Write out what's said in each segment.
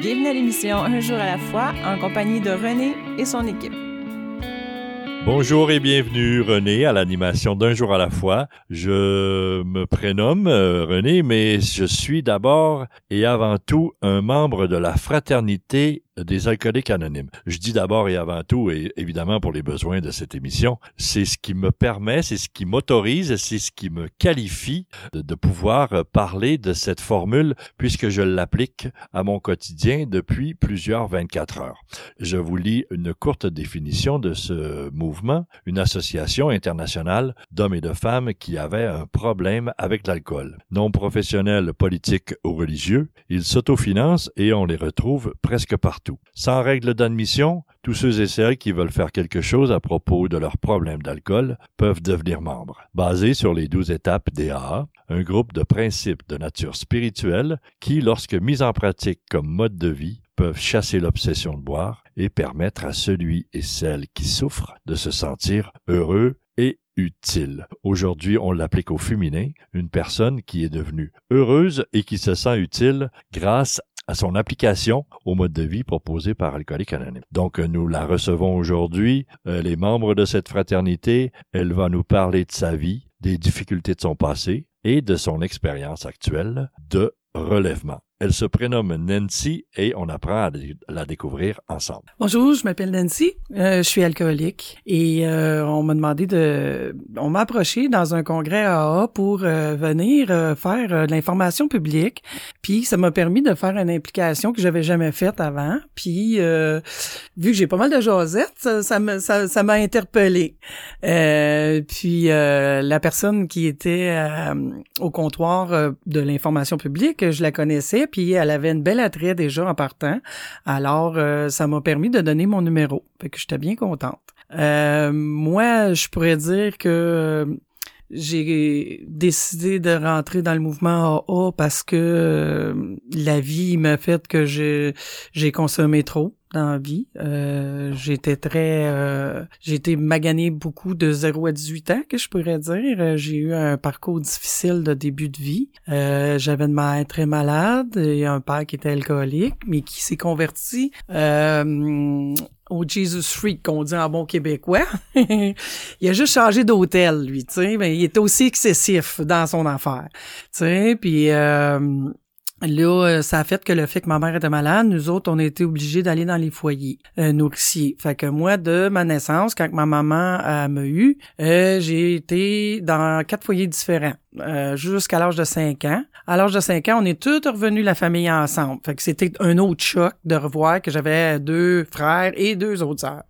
Bienvenue à l'émission Un jour à la fois en compagnie de René et son équipe. Bonjour et bienvenue René à l'animation d'un jour à la fois. Je me prénomme euh, René, mais je suis d'abord et avant tout un membre de la fraternité des alcooliques anonymes. Je dis d'abord et avant tout, et évidemment pour les besoins de cette émission, c'est ce qui me permet, c'est ce qui m'autorise, c'est ce qui me qualifie de, pouvoir parler de cette formule puisque je l'applique à mon quotidien depuis plusieurs 24 heures. Je vous lis une courte définition de ce mouvement, une association internationale d'hommes et de femmes qui avaient un problème avec l'alcool. Non professionnels, politiques ou religieux, ils s'autofinancent et on les retrouve presque partout. Sans règle d'admission, tous ceux et celles qui veulent faire quelque chose à propos de leur problème d'alcool peuvent devenir membres. Basé sur les douze étapes DAA, un groupe de principes de nature spirituelle qui, lorsque mis en pratique comme mode de vie, peuvent chasser l'obsession de boire et permettre à celui et celle qui souffrent de se sentir heureux et utile. Aujourd'hui, on l'applique au féminin, une personne qui est devenue heureuse et qui se sent utile grâce à son application au mode de vie proposé par Alcoolique Anonyme. Donc, nous la recevons aujourd'hui. Euh, les membres de cette fraternité, elle va nous parler de sa vie, des difficultés de son passé et de son expérience actuelle de relèvement. Elle se prénomme Nancy et on apprend à la découvrir ensemble. Bonjour, je m'appelle Nancy, euh, je suis alcoolique et euh, on m'a demandé de, on m'a approché dans un congrès AA pour euh, venir faire de l'information publique, puis ça m'a permis de faire une implication que j'avais jamais faite avant, puis vu que j'ai pas mal de jasettes, ça, m'a ça, ça m'a interpellé. puis la personne qui était au comptoir de l'information publique, je la connaissais puis elle avait une belle attrait déjà en partant. Alors, euh, ça m'a permis de donner mon numéro. Fait que j'étais bien contente. Euh, moi, je pourrais dire que euh, j'ai décidé de rentrer dans le mouvement AA parce que la vie m'a fait que j'ai consommé trop dans la vie. Euh, j'étais très... Euh, j'ai été magané beaucoup de 0 à 18 ans, que je pourrais dire. Euh, j'ai eu un parcours difficile de début de vie. Euh, J'avais une mère très malade et un père qui était alcoolique, mais qui s'est converti euh, au Jesus Freak qu'on dit en bon québécois. il a juste changé d'hôtel, lui, tu sais, mais il était aussi excessif dans son affaire. Tu sais, puis euh, Là, euh, ça a fait que le fait que ma mère était malade, nous autres, on a été obligés d'aller dans les foyers euh, nourriciers. Fait que moi, de ma naissance, quand ma maman m'a eu, euh, j'ai été dans quatre foyers différents. Euh, jusqu'à l'âge de 5 ans. À l'âge de 5 ans, on est tous revenus la famille ensemble. Fait que c'était un autre choc de revoir que j'avais deux frères et deux autres sœurs.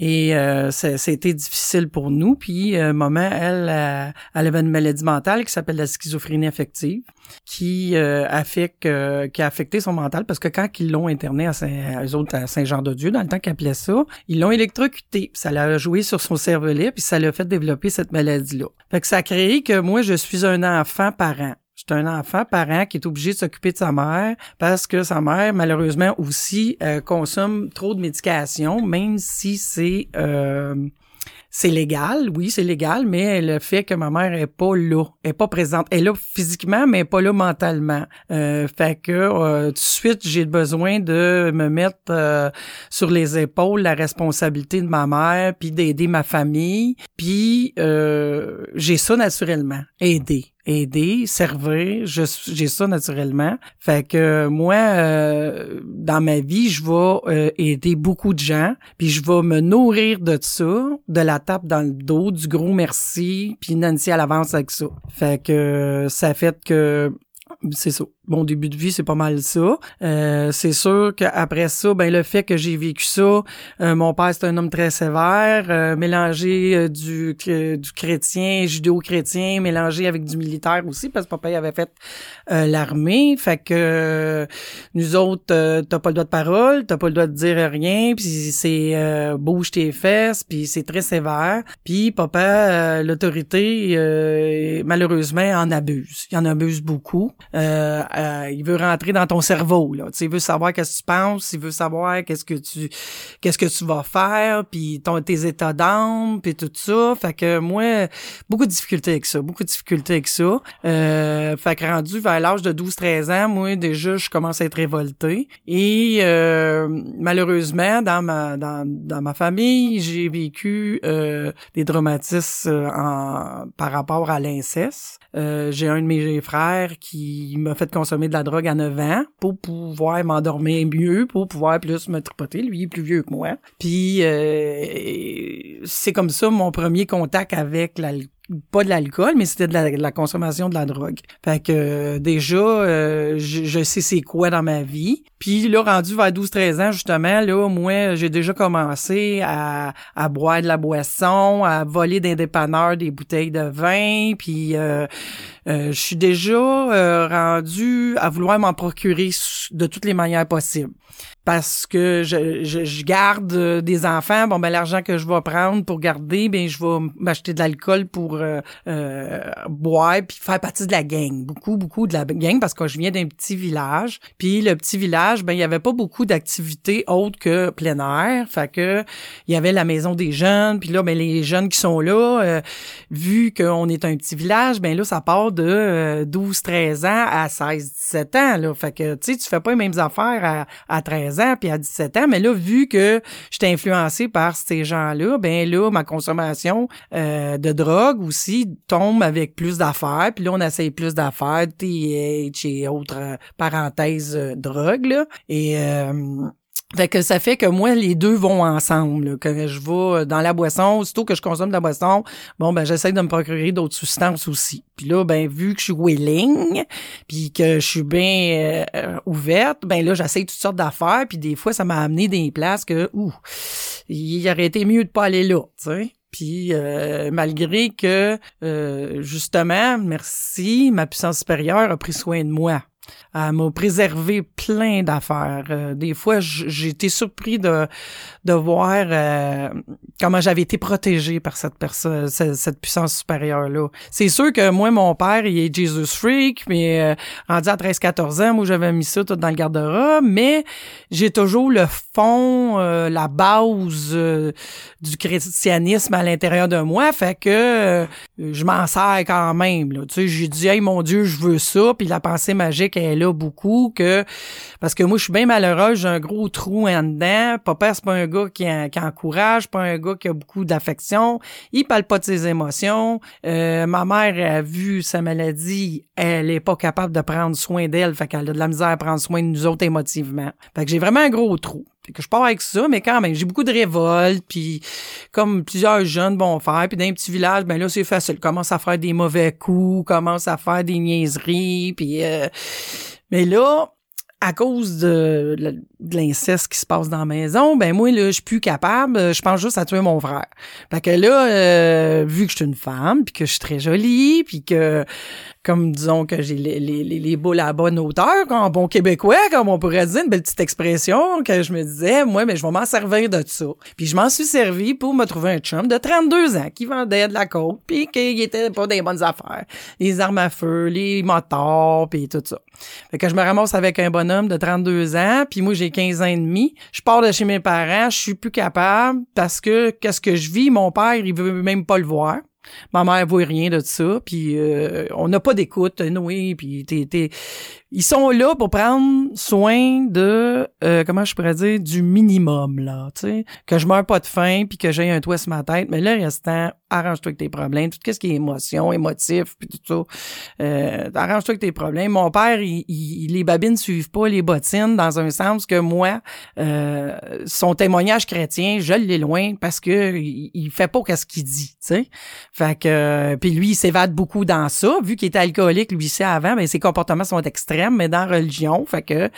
Et euh, c'était difficile pour nous. Puis euh, maman, elle, euh, elle avait une maladie mentale qui s'appelle la schizophrénie affective, qui euh, affecte, qui a affecté son mental parce que quand ils l'ont interné à Saint, eux autres à Saint-Jean-de-Dieu, dans le temps qu'ils appelaient ça, ils l'ont électrocuté. Ça l'a joué sur son cervelet, puis ça l'a fait développer cette maladie-là. Fait que ça a créé que moi, je suis un enfant parent. C'est un enfant parent qui est obligé de s'occuper de sa mère parce que sa mère, malheureusement aussi, euh, consomme trop de médication, même si c'est euh, c'est légal, oui, c'est légal, mais le fait que ma mère est pas là, est pas présente, elle est là physiquement, mais pas là mentalement. Euh, fait que euh, tout de suite, j'ai besoin de me mettre euh, sur les épaules la responsabilité de ma mère, puis d'aider ma famille, puis euh, j'ai ça naturellement, aider aider, servir, j'ai ça naturellement. Fait que moi, euh, dans ma vie, je vais euh, aider beaucoup de gens, puis je vais me nourrir de ça, de la tape dans le dos, du gros merci, puis Nancy à l'avance avec ça. Fait que ça fait que c'est ça mon début de vie, c'est pas mal ça. Euh, c'est sûr qu'après ça, ben le fait que j'ai vécu ça, euh, mon père c'est un homme très sévère, euh, mélangé euh, du du chrétien, judéo-chrétien, mélangé avec du militaire aussi parce que papa avait fait l'armée, fait que nous autres t'as pas le droit de parole, t'as pas le droit de dire rien, puis c'est bouge tes fesses, puis c'est très sévère. Puis papa l'autorité malheureusement en abuse. Il en abuse beaucoup. Euh, euh, il veut rentrer dans ton cerveau. Là. il veut savoir qu'est-ce que tu penses, il veut savoir qu'est-ce que tu qu'est-ce que tu vas faire, puis ton, tes états d'âme, puis tout ça. Fait que moi, beaucoup de difficultés avec ça, beaucoup de difficultés avec ça. Euh, fait que rendu vers l'âge de 12-13 ans, moi, déjà, je commence à être révolté. Et euh, malheureusement, dans ma dans, dans ma famille, j'ai vécu euh, des traumatismes euh, en, par rapport à l'inceste. J'ai un de mes frères qui m'a fait consommer de la drogue à 9 ans pour pouvoir m'endormir mieux, pour pouvoir plus me tripoter. Lui, il est plus vieux que moi. Puis euh, c'est comme ça mon premier contact avec l'alcool pas de l'alcool, mais c'était de la, consommation de la drogue. Fait que euh, déjà, euh, je, sais c'est quoi dans ma vie. Puis là, rendu vers 12-13 ans, justement, là, moi, j'ai déjà commencé à, boire de la boisson, à voler des dépanneurs des bouteilles de vin, puis euh, je suis déjà rendu à vouloir m'en procurer de toutes les manières possibles parce que je, je, garde euh, des enfants. Bon, ben l'argent que je vais prendre pour garder, ben je vais m'acheter de l'alcool pour euh, euh, boire puis faire partie de la gang. Beaucoup, beaucoup de la gang parce que je viens d'un petit village. Puis le petit village, ben il y avait pas beaucoup d'activités autres que plein air. Fait que il y avait la maison des jeunes. Puis là, ben les jeunes qui sont là, vu qu'on est un petit village, ben là ça part de 12-13 ans à 16-17 ans. Là. Fait que tu sais, tu fais pas les mêmes affaires à, à 13 puis à 17 ans. Mais là, vu que j'étais influencé par ces gens-là, ben là, ma consommation euh, de drogue aussi tombe avec plus d'affaires. Puis là, on essaye plus d'affaires, TH et autres euh, parenthèses euh, drogue. Là. Et fait que ça fait que moi, les deux vont ensemble. Quand je vais dans la boisson, aussitôt que je consomme de la boisson, bon, ben j'essaie de me procurer d'autres substances aussi. Puis là, ben vu que je suis willing, puis que je suis bien euh, ouverte, ben là, j'essaie toutes sortes d'affaires. Puis des fois, ça m'a amené des places que, ouh, il aurait été mieux de pas aller là, tu sais. Puis euh, malgré que euh, justement, merci, ma puissance supérieure a pris soin de moi. Elle m'a préservé plein d'affaires. Euh, des fois, j'ai été surpris de, de voir euh, comment j'avais été protégé par cette personne, cette, puissance supérieure-là. C'est sûr que moi, mon père, il est Jesus Freak, mais euh, rendu à 13-14 ans, moi, j'avais mis ça tout dans le garde-robe, mais j'ai toujours le fond, euh, la base du christianisme à l'intérieur de moi, fait que je m'en sers quand même. Tu sais, j'ai dit, hey, mon Dieu, je veux ça, puis la pensée magique est là beaucoup, que parce que moi, je suis bien malheureux, j'ai un gros trou en dedans. Papa, c'est pas un gars qui, qui encourage, pas un gars qui a beaucoup d'affection. Il parle pas de ses émotions. Euh, ma mère a vu sa maladie, elle est pas capable de prendre soin d'elle, fait qu'elle a de la misère à prendre soin de nous autres émotivement. Fait que j'ai vraiment un gros trou. Que je pars avec ça, mais quand même, j'ai beaucoup de révolte, puis comme plusieurs jeunes vont faire, puis dans un petit village, ben là, c'est facile. Commence à faire des mauvais coups, commence à faire des niaiseries, puis... Euh, mais là, à cause de, de l'inceste qui se passe dans la maison, ben moi là, je suis plus capable, je pense juste à tuer mon frère. Fait que là, euh, vu que je suis une femme, puis que je suis très jolie, puis que comme disons que j'ai les, les, les, boules à bonne hauteur, en bon québécois, comme on pourrait dire, une belle petite expression, que je me disais, moi, mais je vais m'en servir de ça. Puis je m'en suis servi pour me trouver un chum de 32 ans qui vendait de la coke, puis qui était pas des bonnes affaires. Les armes à feu, les motards, puis tout ça. Fait que je me ramasse avec un bonhomme de 32 ans, puis moi j'ai 15 ans et demi. Je pars de chez mes parents, je suis plus capable parce que qu'est-ce que je vis, mon père, il veut même pas le voir. Ma mère voit rien de ça, puis euh, on n'a pas d'écoute, oui, puis t'es, ils sont là pour prendre soin de euh, comment je pourrais dire du minimum là, tu sais, que je meurs pas de faim puis que j'ai un toit sur ma tête, mais là restant arrange-toi avec tes problèmes, tout ce qui est émotion, émotif puis tout ça. Euh, arrange-toi avec tes problèmes. Mon père, il, les babines suivent pas les bottines dans un sens que moi euh, son témoignage chrétien, je l'ai loin parce que il, fait pas qu'est-ce qu'il dit, tu sais. Fait que puis lui il s'évade beaucoup dans ça, vu qu'il était alcoolique lui c'est avant, mais ses comportements sont extrêmes mais dans religion. Fait que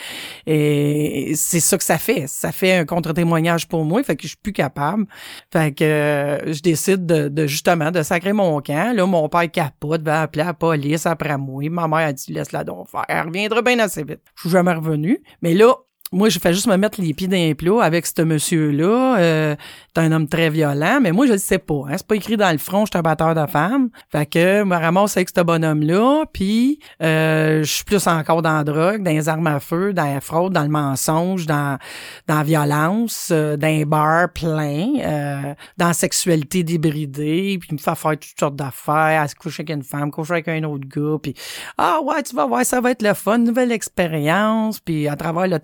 c'est ça que ça fait. Ça fait un contre-témoignage pour moi. Fait que je suis plus capable. Fait que euh, je décide de, justement de sacrer mon camp. Là, mon père capote, va appeler la police après moi. Ma mère a dit laisse-la donc faire. Elle reviendra bien assez vite. Je suis jamais revenu. Mais là, moi, je fais juste me mettre les pieds dans les plats avec ce monsieur-là. Euh, t'es un homme très violent, mais moi, je le sais pas. Hein? C'est pas écrit dans le front, je suis un batteur de femmes. Fait que me ramasse avec ce bonhomme-là, puis euh, je suis plus encore dans la drogue, dans les armes à feu, dans la fraude, dans le mensonge, dans, dans la violence, euh, dans les bars pleins, euh, dans la sexualité débridée, puis me fait faire toutes sortes d'affaires, à se coucher avec une femme, coucher avec un autre gars, puis ah ouais, tu vas voir, ça va être le fun, nouvelle expérience, puis à travers le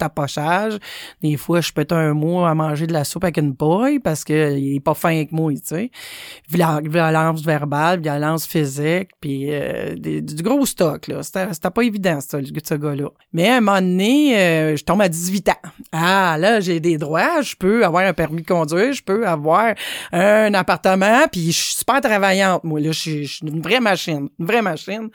des fois, je pète un mot à manger de la soupe avec une paille parce qu'il est pas fin avec moi, tu sais. Violence verbale, violence physique, puis euh, du gros stock, là. C'était pas évident, ça, ce gars-là. Mais à un moment donné, euh, je tombe à 18 ans. Ah, là, j'ai des droits, je peux avoir un permis de conduire, je peux avoir un appartement, puis je suis super travaillante, moi, là. Je suis une vraie machine, une vraie machine.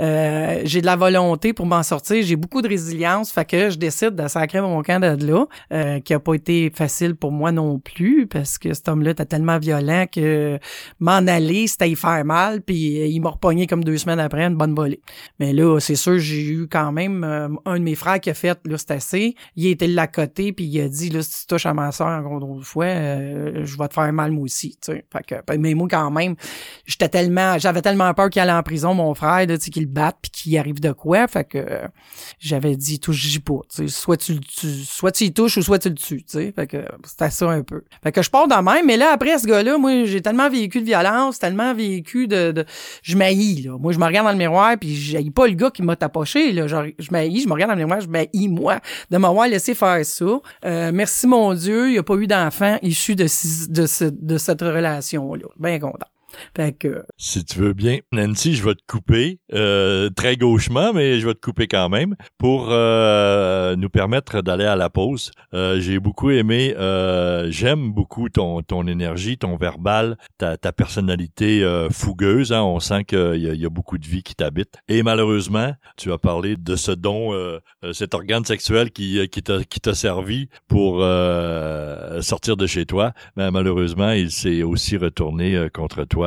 Euh, j'ai de la volonté pour m'en sortir, j'ai beaucoup de résilience, fait que je décide de sacrer mon camp de là, euh, qui a pas été facile pour moi non plus, parce que cet homme-là était tellement violent que m'en aller, c'était y faire mal, puis il m'a repogné comme deux semaines après une bonne volée. Mais là, c'est sûr, j'ai eu quand même euh, un de mes frères qui a fait, là, c'est assez. Il était là à côté, puis il a dit, là, si tu touches à ma soeur encore une fois, euh, je vais te faire mal moi aussi, tu sais. Fait que, mais moi, quand même, j'étais tellement, j'avais tellement peur qu'il allait en prison, mon frère, tu sais, qu'il le batte, puis qu'il arrive de quoi, fait que j'avais dit, touche-y pas, tu sais, soit tu, tu, soit tu y touches ou soit tu le tues, tu sais. Fait que c'était ça un peu. Fait que je pars dans même, mais là, après ce gars-là, moi, j'ai tellement vécu de violence, tellement vécu de, de je m'haïs, là. Moi, je me regarde dans le miroir, puis j'haïs pas le gars qui m'a tapoché, là. Genre, je m'haïs, je me regarde dans le miroir, je m'haïs, moi, de m'avoir laissé faire ça. Euh, merci, mon Dieu, il n'y a pas eu d'enfant issu de, de, de cette relation-là. Bien content. Si tu veux bien, Nancy, je vais te couper, euh, très gauchement, mais je vais te couper quand même, pour euh, nous permettre d'aller à la pause. Euh, j'ai beaucoup aimé, j'aime beaucoup ton, ton énergie, ton verbal, ta, ta personnalité fougueuse. Hein. On sent qu'il y, y, a beaucoup de vie qui t'habite. Et malheureusement, tu as parlé de ce don, cet organe sexuel qui, qui t'a servi pour sortir de chez toi. Mais malheureusement, il s'est aussi retourné contre toi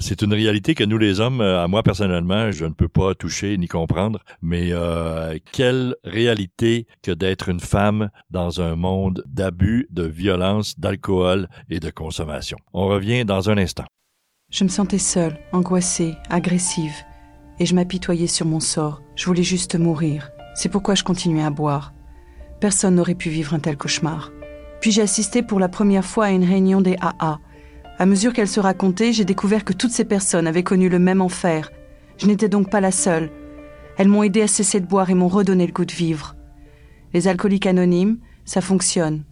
c'est une réalité que nous les hommes, euh, à moi personnellement, je ne peux pas toucher ni comprendre, mais euh, quelle réalité que d'être une femme dans un monde d'abus, de violence, d'alcool et de consommation. On revient dans un instant. Je me sentais seule, angoissée, agressive, et je m'apitoyais sur mon sort. Je voulais juste mourir. C'est pourquoi je continuais à boire. Personne n'aurait pu vivre un tel cauchemar. Puis j'ai assisté pour la première fois à une réunion des AA à mesure qu'elle se racontait, j'ai découvert que toutes ces personnes avaient connu le même enfer. Je n'étais donc pas la seule. Elles m'ont aidé à cesser de boire et m'ont redonné le goût de vivre. Les alcooliques anonymes, ça fonctionne.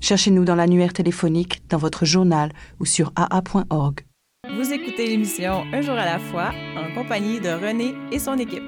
Cherchez-nous dans l'annuaire téléphonique, dans votre journal ou sur aa.org. Vous écoutez l'émission Un jour à la fois en compagnie de René et son équipe.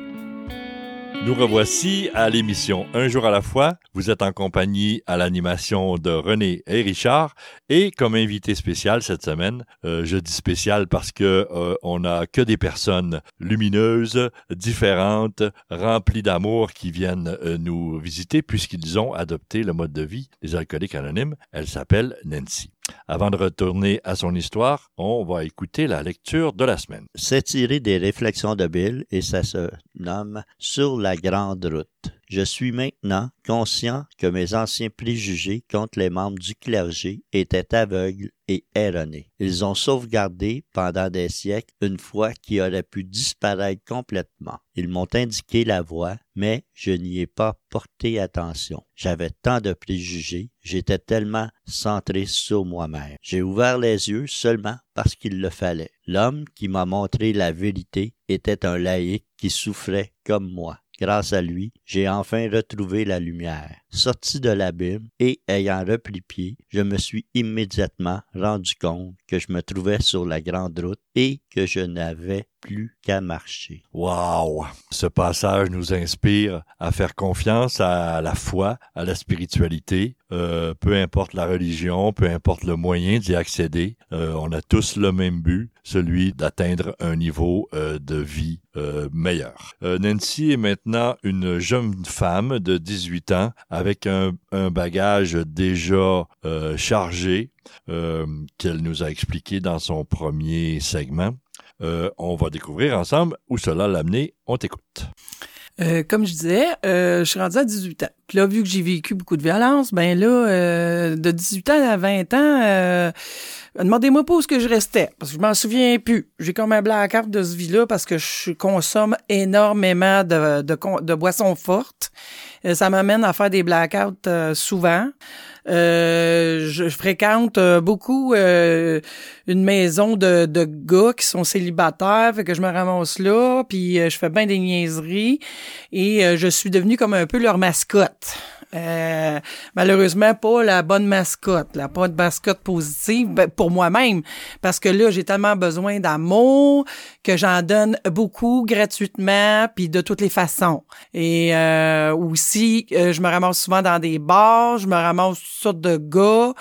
Nous revoici à l'émission Un jour à la fois. Vous êtes en compagnie à l'animation de René et Richard et comme invité spécial cette semaine, euh, je dis spécial parce que euh, on a que des personnes lumineuses, différentes, remplies d'amour qui viennent euh, nous visiter puisqu'ils ont adopté le mode de vie des alcooliques anonymes. Elle s'appelle Nancy. Avant de retourner à son histoire, on va écouter la lecture de la semaine. C'est tiré des réflexions de Bill et ça se nomme Sur la grande route. Je suis maintenant conscient que mes anciens préjugés contre les membres du clergé étaient aveugles et erronés. Ils ont sauvegardé pendant des siècles une foi qui aurait pu disparaître complètement. Ils m'ont indiqué la voie, mais je n'y ai pas porté attention. J'avais tant de préjugés, j'étais tellement centré sur moi-même. J'ai ouvert les yeux seulement parce qu'il le fallait. L'homme qui m'a montré la vérité était un laïc qui souffrait comme moi. Grâce à lui, j'ai enfin retrouvé la lumière. Sorti de l'abîme et ayant repris pied, je me suis immédiatement rendu compte que je me trouvais sur la grande route et que je n'avais plus qu'à marcher. Wow! Ce passage nous inspire à faire confiance à la foi, à la spiritualité, euh, peu importe la religion, peu importe le moyen d'y accéder, euh, on a tous le même but, celui d'atteindre un niveau euh, de vie meilleur. Nancy est maintenant une jeune femme de 18 ans avec un, bagage déjà chargé qu'elle nous a expliqué dans son premier segment. on va découvrir ensemble où cela l'a amené. On t'écoute. Euh, comme je disais, euh, je suis rendue à 18 ans. Puis là, vu que j'ai vécu beaucoup de violence, ben là, euh, de 18 ans à 20 ans, euh, demandez-moi pas où ce que je restais, parce que je m'en souviens plus. J'ai comme un blackout de ce vie-là parce que je consomme énormément de, de, de boissons fortes. Euh, ça m'amène à faire des blackouts euh, souvent. Euh, je, fréquente beaucoup une maison de, de gars qui sont célibataires, fait que je me ramasse là, puis je fais bien des niaiseries et je suis devenue comme un peu leur mascotte. Euh, malheureusement, pas la bonne mascotte, la pas de mascotte positive ben, pour moi-même, parce que là, j'ai tellement besoin d'amour que j'en donne beaucoup gratuitement, puis de toutes les façons. Et euh, aussi, euh, je me ramasse souvent dans des bars, je me ramasse toutes sortes de gars.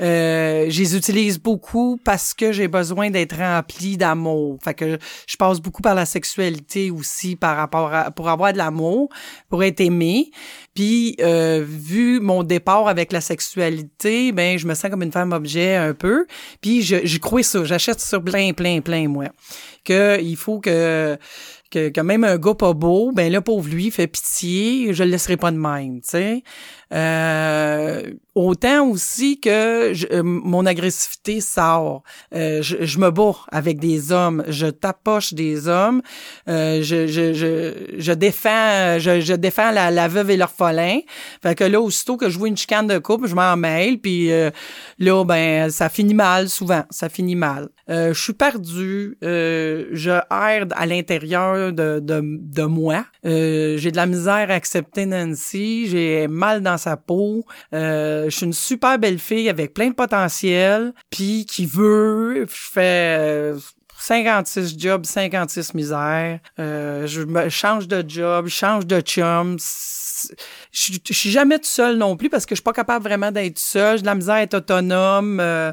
Euh, je les utilise beaucoup parce que j'ai besoin d'être rempli d'amour. Fait que je passe beaucoup par la sexualité aussi par rapport à pour avoir de l'amour, pour être aimé. Puis euh, vu mon départ avec la sexualité, ben je me sens comme une femme objet un peu. Puis je, je crois ça, j'achète ça plein plein plein moi. Que il faut que que, que, même un gars pas beau, ben là, pauvre lui, fait pitié, je le laisserai pas de même, tu sais. Euh, autant aussi que euh, mon agressivité sort. Euh, je, je, me bats avec des hommes, je tapoche des hommes, euh, je, je, je, je, défends, je, je défends la, la veuve et l'orphelin. Fait que là, aussitôt que je vois une chicane de couple, je m'en mêle, puis là, ben, ça finit mal souvent, ça finit mal. je suis perdu, je erre à l'intérieur de, moi. j'ai de la misère à accepter Nancy, j'ai mal dans sa peau. Euh, je suis une super belle fille avec plein de potentiel, puis qui veut, je fais 56 euh, jobs, 56 misères. Euh, je change de job, change de chum. Je, je suis jamais tout seul non plus parce que je suis pas capable vraiment d'être seul. J'ai de la misère à être autonome. Euh,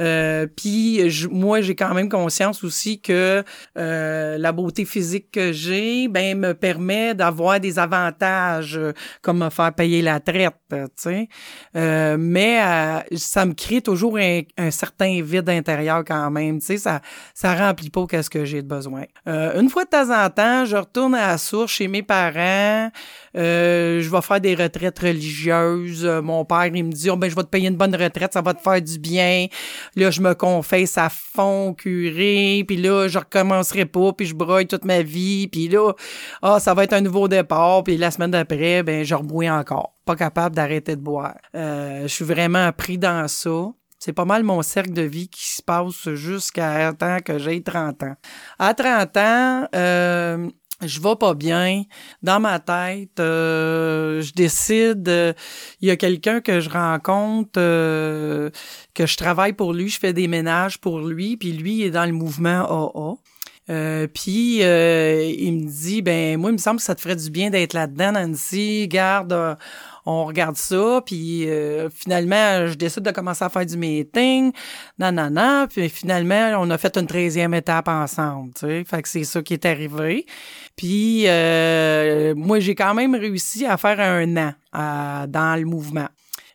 euh, puis moi, j'ai quand même conscience aussi que euh, la beauté physique que j'ai, ben me permet d'avoir des avantages euh, comme me faire payer la traite, tu sais. Euh, mais ça me crée toujours un, certain vide intérieur quand même, tu sais. Ça ça remplit pas qu'est-ce que j'ai de besoin. une fois de temps en temps, je retourne à la source chez mes parents. je vais faire des retraites religieuses. mon père, il me dit, oh, ben je vais te payer une bonne retraite, ça va te faire du bien. Là, je me confesse à fond curé, puis là, je recommencerai pas, puis je broille toute ma vie, puis là, ah, ça va être un nouveau départ, puis la semaine d'après, ben, je rebois encore. Pas capable d'arrêter de boire. Euh, je suis vraiment pris dans ça. C'est pas mal mon cercle de vie qui se passe jusqu'à temps que j'ai 30 ans. À 30 ans, euh, je vais pas bien. Dans ma tête euh, je décide euh, il y a quelqu'un que je rencontre euh, que je travaille pour lui je fais des ménages pour lui puis lui est dans le mouvement AA puis il me dit ben moi il me semble que ça te ferait du bien d'être là-dedans Nancy. Garde on regarde ça, puis euh, finalement, je décide de commencer à faire du meeting, nanana, puis finalement, on a fait une treizième étape ensemble, tu sais, fait que c'est ça qui est arrivé. Puis euh, moi, j'ai quand même réussi à faire un an dans le mouvement.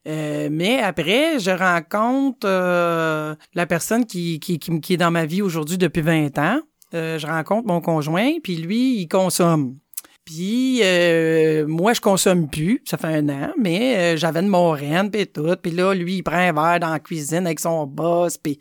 Euh, mais après, je rencontre la personne qui, qui, qui, qui, est dans ma vie aujourd'hui depuis 20 ans. je rencontre mon conjoint, puis lui, il consomme. Puis euh, moi, je consomme plus, ça fait un an, mais euh, j'avais une moraine puis tout. Puis là, lui, il prend un verre dans la cuisine avec son boss, puis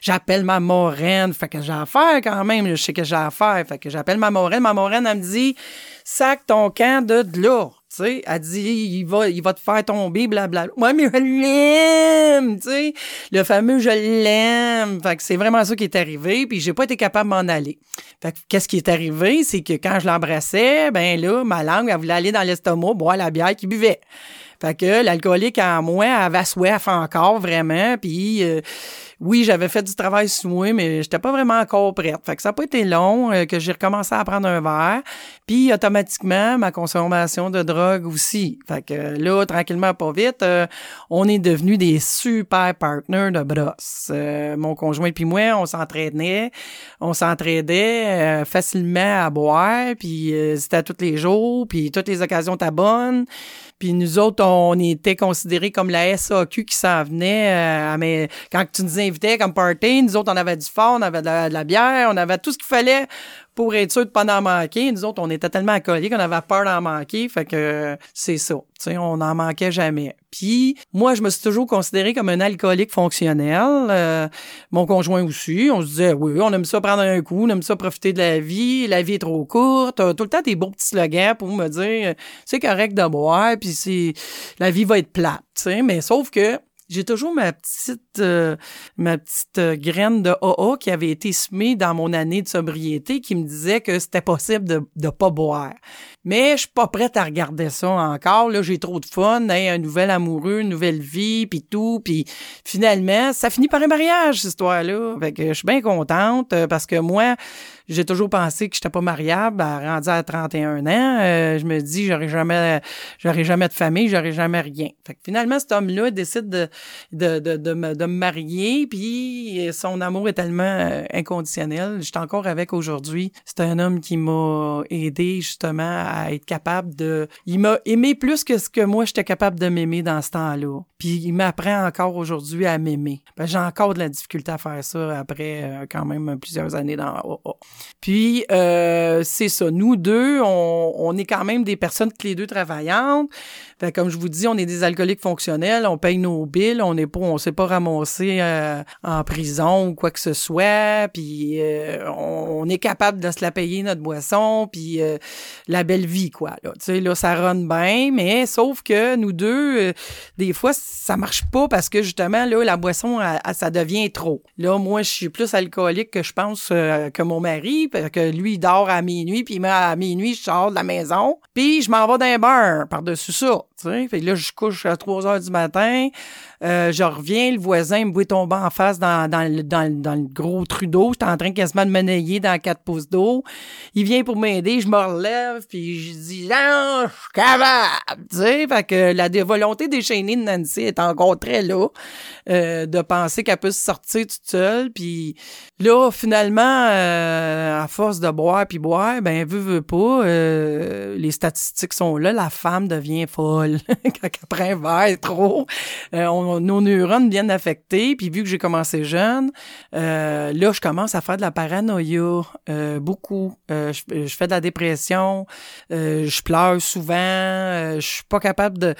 j'appelle ma moraine. Fait que j'ai affaire quand même, je sais que j'ai affaire. Fait que j'appelle ma moraine. Ma moraine, elle me dit « Sac ton camp de là! » Tu sais, elle dit, il va, il va te faire tomber, blablabla. Moi, mais je l'aime, tu sais. Le fameux je l'aime. Fait que c'est vraiment ça qui est arrivé, puis j'ai pas été capable de m'en aller. Fait que qu'est-ce qui est arrivé, c'est que quand je l'embrassais, ben là, ma langue, elle voulait aller dans l'estomac, boire la bière qu'il buvait. Fait que l'alcoolique en moi avait soif encore, vraiment, puis... Euh, oui, j'avais fait du travail sur moi, mais j'étais pas vraiment encore prête. Fait que ça n'a pas été long euh, que j'ai recommencé à prendre un verre. Puis automatiquement, ma consommation de drogue aussi. Fait que là, tranquillement, pas vite, euh, on est devenus des super partners de brosse. Euh, mon conjoint puis moi, on s'entraînait, on s'entraidait facilement à boire, puis c'était tous les jours, puis toutes les occasions bonnes. Puis nous autres, on était considérés comme la SAQ qui s'en venait. Euh, mais quand tu nous invitais comme party, nous autres, on avait du fort, on avait de la, bière, on avait tout ce qu'il fallait pour être sûr de pas en manquer. Nous autres, on était tellement accolés qu'on avait peur d'en manquer. Fait que c'est ça. Tu sais, on n'en manquait jamais. Puis moi, je me suis toujours considéré comme un alcoolique fonctionnel. Euh, mon conjoint aussi. On se disait, oui, on aime ça prendre un coup, on aime ça profiter de la vie. La vie est trop courte. Tout le temps des beaux petits slogans pour me dire, c'est correct de boire, puis c'est la vie va être plate. Tu sais, mais sauf que j'ai toujours ma petite euh, ma petite euh, graine de AA qui avait été semée dans mon année de sobriété qui me disait que c'était possible de ne pas boire. Mais je suis pas prête à regarder ça encore. Là, j'ai trop de fun, un nouvel amoureux, une nouvelle vie, puis tout. Puis finalement, ça finit par un mariage, cette histoire-là. Fait que je suis bien contente euh, parce que moi, j'ai toujours pensé que j'étais pas mariable, à, rendu à 31 ans. Euh, je me dis, j'aurais jamais, j'aurais jamais de famille, j'aurais jamais rien. Fait que finalement, cet homme-là décide de, de, de, me, de me marier, puis son amour est tellement euh, inconditionnel. Je suis encore avec aujourd'hui. C'est un homme qui m'a aidé justement à être capable de... Il m'a aimé plus que ce que moi, j'étais capable de m'aimer dans ce temps-là. Puis il m'apprend encore aujourd'hui à m'aimer. Ben, j'ai encore de la difficulté à faire ça après euh, quand même plusieurs années dans oh, Puis euh, c'est ça. Nous deux, on, est quand même des personnes les deux travaillantes. Fait, comme je vous dis, on est des alcooliques fonctionnels, on paye nos billes, on n'est pas, on s'est pas ramassé euh, en prison ou quoi que ce soit, puis on, est capable de se la payer notre boisson, puis la belle vie quoi. Là, tu sais, là ça run bien, mais sauf que nous deux, des fois ça marche pas parce que justement, là, la boisson, ça devient trop. Là, moi, je suis plus alcoolique que je pense euh, que mon mari, parce que lui, il dort à minuit, puis à minuit, je sors de la maison, puis je m'en vais d'un bar par-dessus ça. Fait que là, je couche à 3 heures du matin. Euh, je reviens, le voisin me voit tomber en face dans, dans, le, dans, dans le gros Trudeau. J'étais en train quasiment de me nailler dans 4 pouces d'eau. Il vient pour m'aider, je me relève, puis je dis « Non, je suis capable! » Tu sais, fait que la volonté déchaînée de Nancy est encore très là, euh, de penser qu'elle peut se sortir toute seule. Puis là, finalement, euh, à force de boire puis boire, ben, veut, veut pas, euh, les statistiques sont là, la femme devient folle. quand après un verre trop, euh, nos neurones viennent affectés. Puis vu que j'ai commencé jeune, euh, là, je commence à faire de la paranoïa euh, beaucoup. Je, je, fais de la dépression, je pleure souvent, je suis pas capable de...